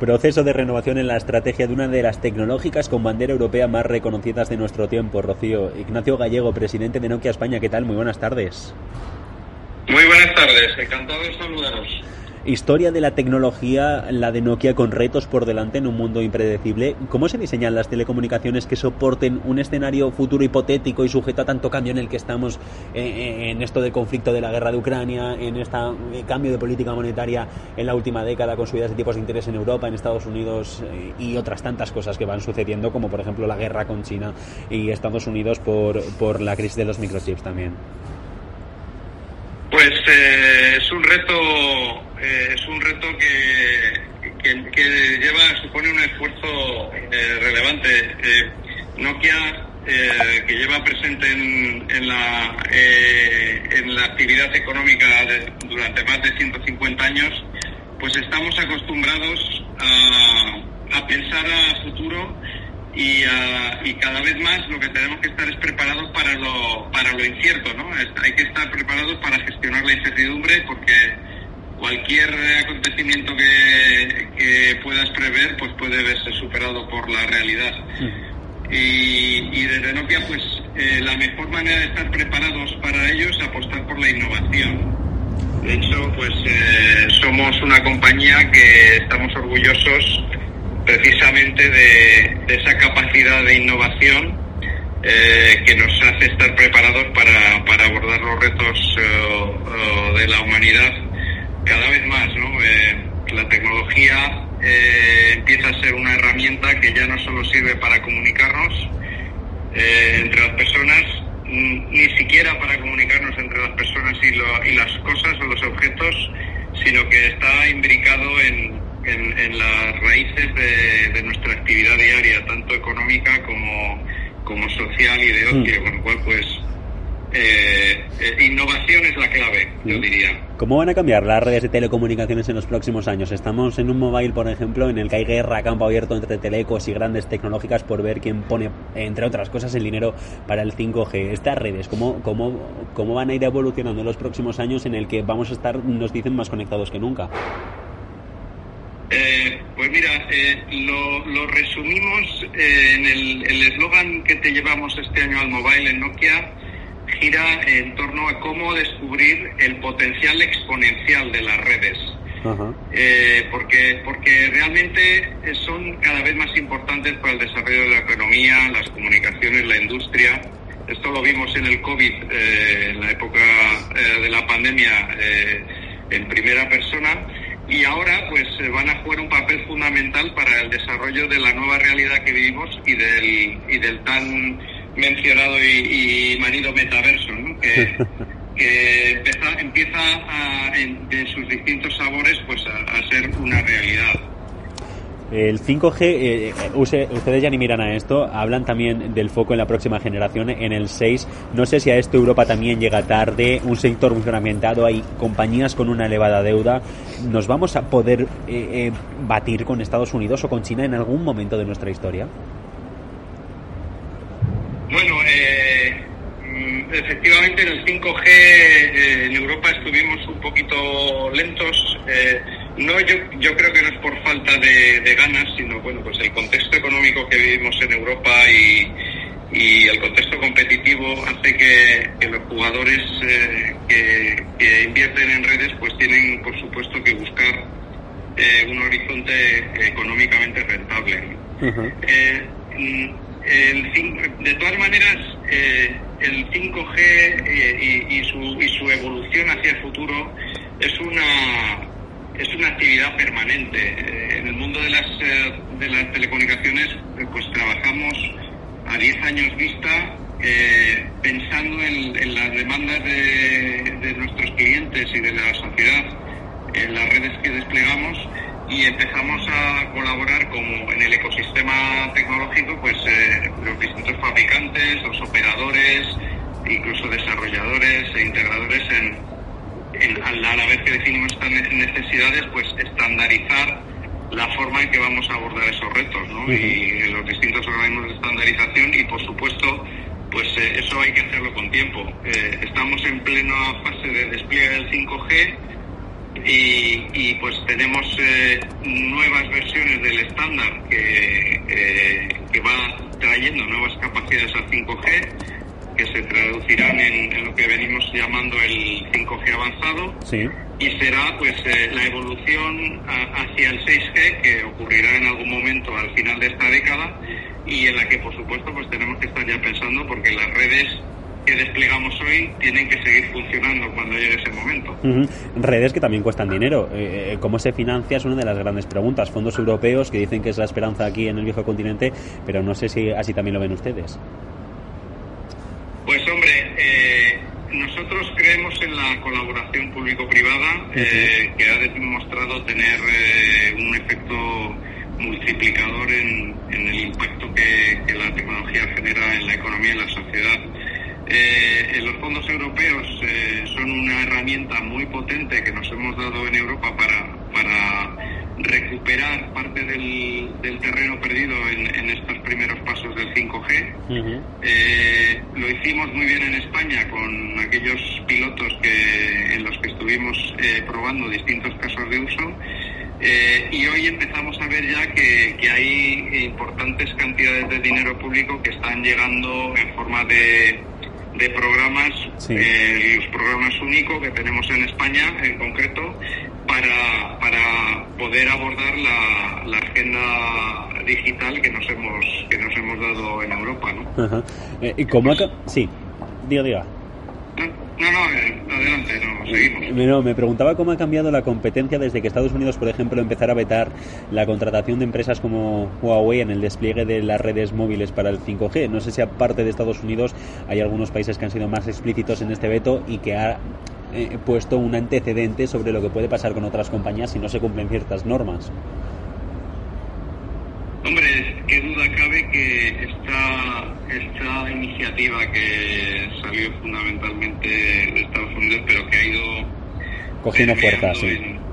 Proceso de renovación en la estrategia de una de las tecnológicas con bandera europea más reconocidas de nuestro tiempo, Rocío. Ignacio Gallego, presidente de Nokia España, ¿qué tal? Muy buenas tardes. Muy buenas tardes, encantado de saludaros. Historia de la tecnología, la de Nokia con retos por delante en un mundo impredecible. ¿Cómo se diseñan las telecomunicaciones que soporten un escenario futuro hipotético y sujeto a tanto cambio en el que estamos eh, eh, en esto de conflicto de la guerra de Ucrania, en este cambio de política monetaria en la última década con subidas de tipos de interés en Europa, en Estados Unidos y otras tantas cosas que van sucediendo, como por ejemplo la guerra con China y Estados Unidos por, por la crisis de los microchips también? Pues eh, es un reto, eh, es un reto que, que, lleva, supone un esfuerzo eh, relevante. Nokia, que lleva presente en, en la, en la actividad económica durante más de 150 años, pues estamos acostumbrados a, a pensar a futuro y, uh, y, cada vez más lo que tenemos que estar es preparados para lo, para lo incierto, ¿no? Hay que estar preparados para gestionar la incertidumbre porque cualquier acontecimiento que, que puedas prever pues puede verse superado por la realidad. Y, y, desde Nokia pues eh, la mejor manera de estar preparados para ello es apostar por la innovación. De hecho, pues eh, somos una compañía que estamos orgullosos precisamente de, esa capacidad de innovación eh, que nos hace estar preparados para, para abordar los retos de la humanidad cada vez más. ¿no? la tecnología empieza a ser una herramienta que ya no solo sirve para comunicarnos entre las personas, ni siquiera para comunicarnos entre las personas y, y las cosas o los objetos, sino que está imbricado en, en, las raíces de, nuestra actividad diaria, tanto económica como, como social y de ocio, mm. con lo cual pues eh, eh, innovación es la clave, yo diría. ¿Cómo van a cambiar las redes de telecomunicaciones en los próximos años? Estamos en un mobile, por ejemplo, en el que hay guerra a campo abierto entre telecos y grandes tecnológicas por ver quién pone, entre otras cosas, el dinero para el 5G. Estas redes, ¿cómo, cómo, cómo van a ir evolucionando en los próximos años en el que vamos a estar, nos dicen, más conectados que nunca? Eh, pues mira, eh, lo, resumimos eh, en el eslogan que te llevamos este año al mobile en Nokia, gira en torno a cómo descubrir el potencial exponencial de las redes. porque, porque realmente son cada vez más importantes para el desarrollo de la economía, las comunicaciones, la industria. Esto lo vimos en el COVID, en la época de la pandemia, en primera persona y ahora pues eh, van a jugar un papel fundamental para el desarrollo de la nueva realidad que vivimos y del, y del tan mencionado y, manido metaverso, ¿no? que, empieza, a, en, sus distintos sabores pues a ser una realidad. El 5G, eh, ustedes ya ni miran a esto, hablan también del foco en la próxima generación, en el 6. No sé si a esto Europa también llega tarde, un sector muy fragmentado, hay compañías con una elevada deuda. ¿Nos vamos a poder eh, eh, batir con Estados Unidos o con China en algún momento de nuestra historia? Bueno, mm, efectivamente en el 5G en Europa estuvimos un poquito lentos. No, yo, yo creo que no es por falta de, ganas, sino bueno, pues el contexto económico que vivimos en Europa y, y el contexto competitivo hace que, los jugadores eh, que, invierten en redes pues tienen por supuesto que buscar eh, un horizonte económicamente rentable. Eh, de todas maneras, el 5G y, su, y su evolución hacia el futuro es una es una actividad permanente. Eh, en el mundo de las, eh, de las telecomunicaciones, eh, pues trabajamos a 10 años vista, pensando en, las demandas de, nuestros clientes y de la sociedad, en las redes que desplegamos y empezamos a colaborar como en el ecosistema tecnológico, pues los distintos fabricantes, los operadores, incluso desarrolladores e integradores en, a la vez que definimos estas necesidades, pues estandarizar la forma en que vamos a abordar esos retos, ¿no? Y los distintos organismos de estandarización y, por supuesto, pues eh, eso hay que hacerlo con tiempo. Eh, estamos en plena fase de despliegue del 5G y, pues tenemos eh, nuevas versiones estándar que, eh, que va trayendo nuevas capacidades al 5G, que se traducirán en, lo que venimos llamando el 5G avanzado. Y será pues eh, la evolución hacia el 6G que ocurrirá en algún momento al final de esta década y en la que por supuesto pues tenemos que estar ya pensando porque las redes que desplegamos hoy tienen que seguir funcionando cuando llegue ese momento. Redes que también cuestan dinero. Eh, eh, ¿Cómo se financia? Es una de las grandes preguntas. Fondos europeos que dicen que es la esperanza aquí en el viejo continente, pero no sé si así también lo ven ustedes. Pues hombre, eh, nosotros creemos en la colaboración público-privada que ha demostrado tener un efecto multiplicador en, el impacto que, que la tecnología genera en la economía y en la sociedad eh, los fondos europeos eh, son una herramienta muy potente que nos hemos dado en Europa para, para recuperar parte del, terreno perdido en, estos primeros pasos del 5G. Eh, lo hicimos muy bien en España con aquellos pilotos que, en los que estuvimos eh, probando distintos casos de uso. y hoy empezamos a ver ya que, que, hay importantes cantidades de dinero público que están llegando en forma de, de programas, eh, los programas únicos que tenemos en España en concreto, para, para poder abordar la, la agenda digital que nos hemos que nos hemos dado en Europa. ¿no? Eh, ¿Y cómo Sí, diga, diga. No, no, eh, adelante, no, seguimos. me preguntaba cómo ha cambiado la competencia desde que Estados Unidos, por ejemplo, empezara a vetar la contratación de empresas como Huawei en el despliegue de las redes móviles para el 5G. No sé si aparte de Estados Unidos hay algunos países que han sido más explícitos en este veto y que ha eh, puesto un antecedente sobre lo que puede pasar con otras compañías si no se cumplen ciertas normas. Hombre, qué duda cabe que esta, esta iniciativa que salió fundamentalmente de Estados Unidos, pero que ha ido cogiendo fuerza,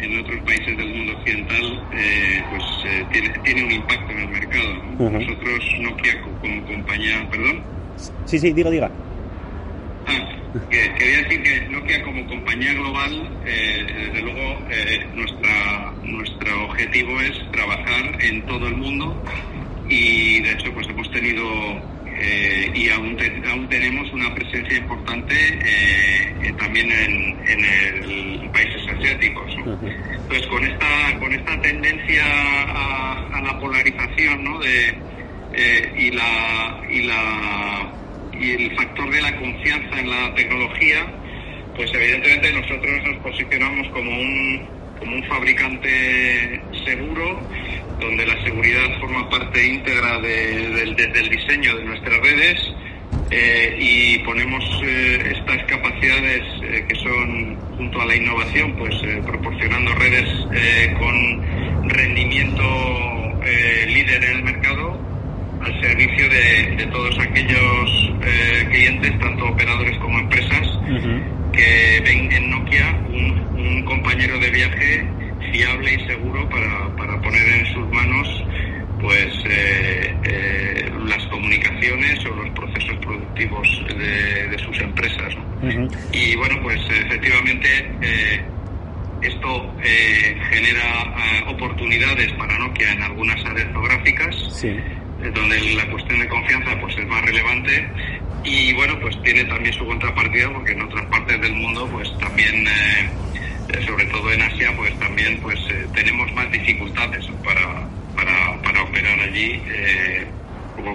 en, otros países del mundo occidental, eh, pues eh, tiene, tiene un impacto en el mercado. Nosotros, Nokia como compañía, perdón. Sí, sí, diga, diga. Ah, quería decir que Nokia como compañía global, eh, desde luego, eh, nuestra, nuestro objetivo es trabajar en todo el mundo y de hecho pues hemos tenido eh, y aún, aún tenemos una presencia importante también en, en el países asiáticos. Entonces con esta, con esta tendencia a, la polarización ¿no? de, y la, y la y el factor de la confianza en la tecnología, pues evidentemente nosotros nos posicionamos como un, como un fabricante seguro, donde la seguridad forma parte íntegra del diseño de nuestras redes eh, y ponemos eh, estas capacidades eh, que son junto a la innovación, pues proporcionando redes con rendimiento líder en el mercado al servicio de, todos aquellos eh, clientes, tanto operadores como empresas, que ven en Nokia un, compañero de viaje fiable y seguro para, para poner en sus manos pues eh, eh, las comunicaciones o los procesos productivos de, sus empresas. Y bueno, pues efectivamente esto genera oportunidades para Nokia en algunas áreas geográficas. Sí donde la cuestión de confianza pues es más relevante y bueno pues tiene también su contrapartida porque en otras partes del mundo pues también eh, eh, sobre todo en Asia pues también pues eh, tenemos más dificultades para, para, para operar allí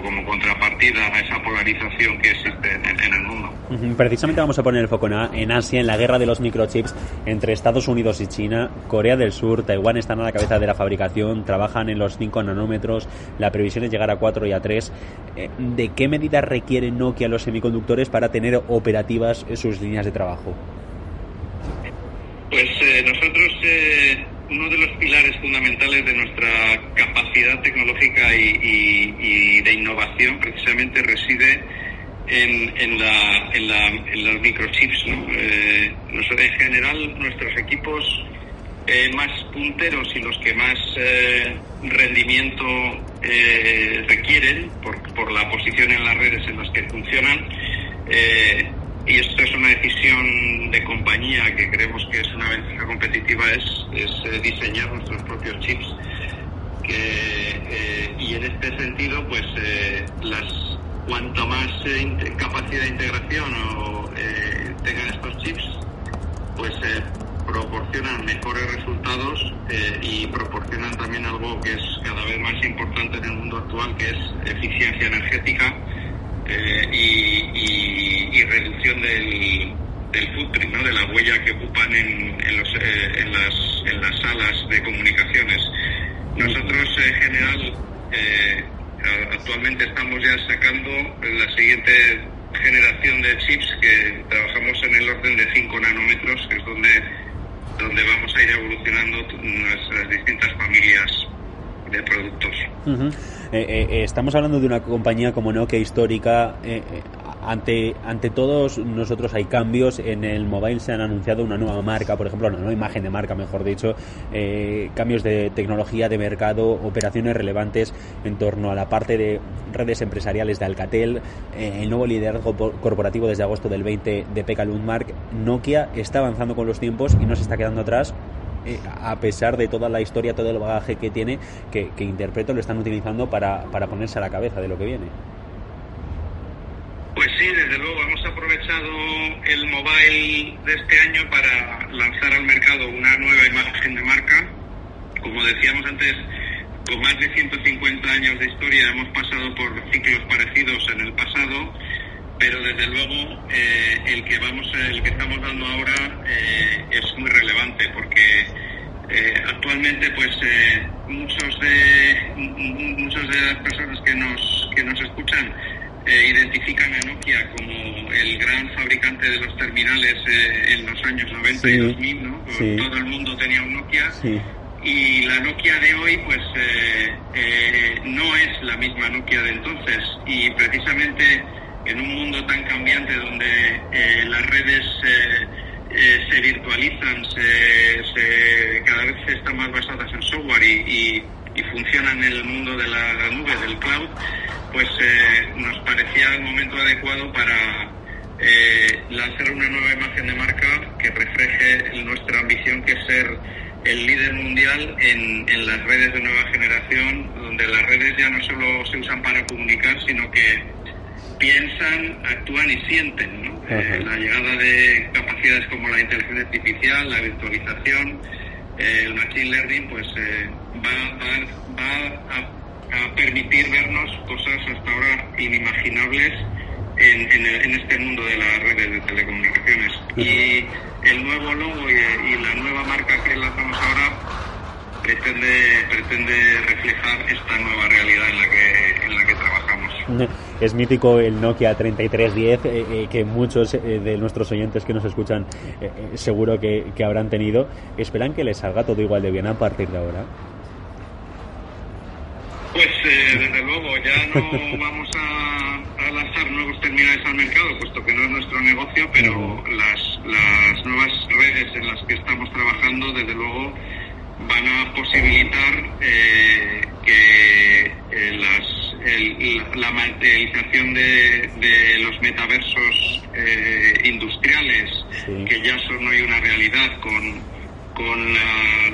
como contrapartida a esa polarización que existe en, el mundo. Precisamente vamos a poner el foco en Asia, en la guerra de los microchips entre Estados Unidos y China. Corea del Sur, Taiwán están a la cabeza de la fabricación, trabajan en los 5 nanómetros, la previsión es llegar a 4 y a 3. Eh, ¿De qué medidas requiere Nokia los semiconductores para tener operativas sus líneas de trabajo? Pues eh, nosotros eh, uno de los pilares fundamentales de nuestra capacidad tecnológica y, de innovación precisamente reside en, la, en, los microchips. Eh, en general, nuestros equipos eh, más punteros y los que más eh, rendimiento requieren por, por la posición en las redes en las que funcionan, y esto es una decisión de compañía que creemos que es una ventaja competitiva, es, es eh, diseñar nuestros propios chips que y en este sentido, pues las cuanto más capacidad de integración tengan estos chips, pues proporcionan mejores resultados y proporcionan también algo que es cada vez más importante en el mundo actual, que es eficiencia energética y, reducción del, del footprint, ¿no? de la huella que ocupan en, los, las, en las salas de comunicaciones. Nosotros, en general, eh, actualmente estamos ya sacando la siguiente generación de chips que trabajamos en el orden de 5 nanómetros, que es donde, donde vamos a ir evolucionando nuestras distintas familias de productos. Eh, eh, estamos hablando de una compañía como Nokia histórica. ante, ante todos nosotros hay cambios. En el mobile se han anunciado una nueva marca, por ejemplo, una nueva imagen de marca, mejor dicho, cambios de tecnología, de mercado, operaciones relevantes en torno a la parte de redes empresariales de Alcatel, el nuevo liderazgo corporativo desde agosto del 20 de Pekka Lundmark. Nokia está avanzando con los tiempos y no se está quedando atrás eh, a pesar de toda la historia, todo el bagaje que tiene, que, interpreto lo están utilizando para, para ponerse a la cabeza de lo que viene. Pues sí, desde luego hemos aprovechado el mobile de este año para lanzar al mercado una nueva imagen de marca. Como decíamos antes, con más de 150 años de historia hemos pasado por ciclos parecidos en el pasado, pero desde luego eh, el que vamos, el que estamos dando ahora eh, es muy relevante porque eh, actualmente pues muchos de muchas de las personas que nos que nos escuchan identifican a Nokia como el gran fabricante de los terminales en los años 90 y 2000 ¿no? todo el mundo tenía un Nokia. Y la Nokia de hoy pues no es la misma Nokia de entonces. Y precisamente en un mundo tan cambiante donde las redes eh, se virtualizan, se, cada vez están más basadas en software y, funcionan en el mundo de la, nube, del cloud, pues eh, nos parecía el momento adecuado para eh, lanzar una nueva imagen de marca que refleje nuestra ambición que es ser el líder mundial en, las redes de nueva generación, donde las redes ya no solo se usan para comunicar, sino que piensan, actúan y sienten. ¿no? Eh, la llegada de capacidades como la inteligencia artificial, la virtualización, eh, el machine learning, pues eh, va, va, a, permitir vernos cosas hasta ahora inimaginables en, en, este mundo de las redes de telecomunicaciones. Y el nuevo logo y, y la nueva marca que lanzamos ahora pretende, pretende reflejar esta nueva realidad en la que, en la que trabajamos. Es mítico el Nokia 3310 eh, eh, que muchos eh, de nuestros oyentes que nos escuchan seguro que, que, habrán tenido. ¿Esperan que les salga todo igual de bien a partir de ahora? Pues desde luego, ya no vamos a, a, lanzar nuevos terminales al mercado, puesto que no es nuestro negocio, pero las, las nuevas redes en las que estamos trabajando, desde luego, van a posibilitar eh, que eh, las, la, materialización de, de los metaversos eh, industriales, que ya son hoy una realidad con, con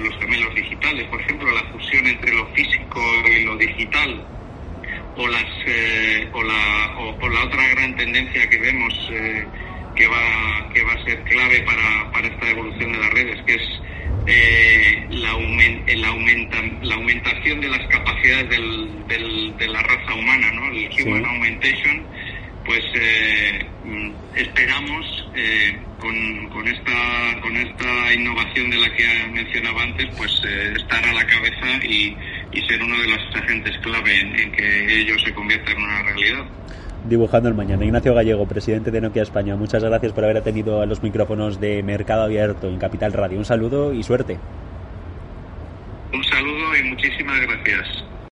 los gemelos digitales, por ejemplo, la fusión entre lo físico y lo digital, o, las, o, la, o, la otra gran tendencia que vemos que, va, que va a ser clave para, para esta evolución de las redes, que es eh, la, aumenta, la aumentación de las capacidades del, de la raza humana, ¿no? el Human Augmentation, pues eh, mm, esperamos eh, con, con, esta, con esta innovación de la que mencionaba antes, pues eh, estar a la cabeza y, y, ser uno de los agentes clave en, en que ello se convierta en una realidad dibujando el mañana. Ignacio Gallego, presidente de Nokia España, muchas gracias por haber atendido a los micrófonos de Mercado Abierto en Capital Radio. Un saludo y suerte. Un saludo y muchísimas gracias.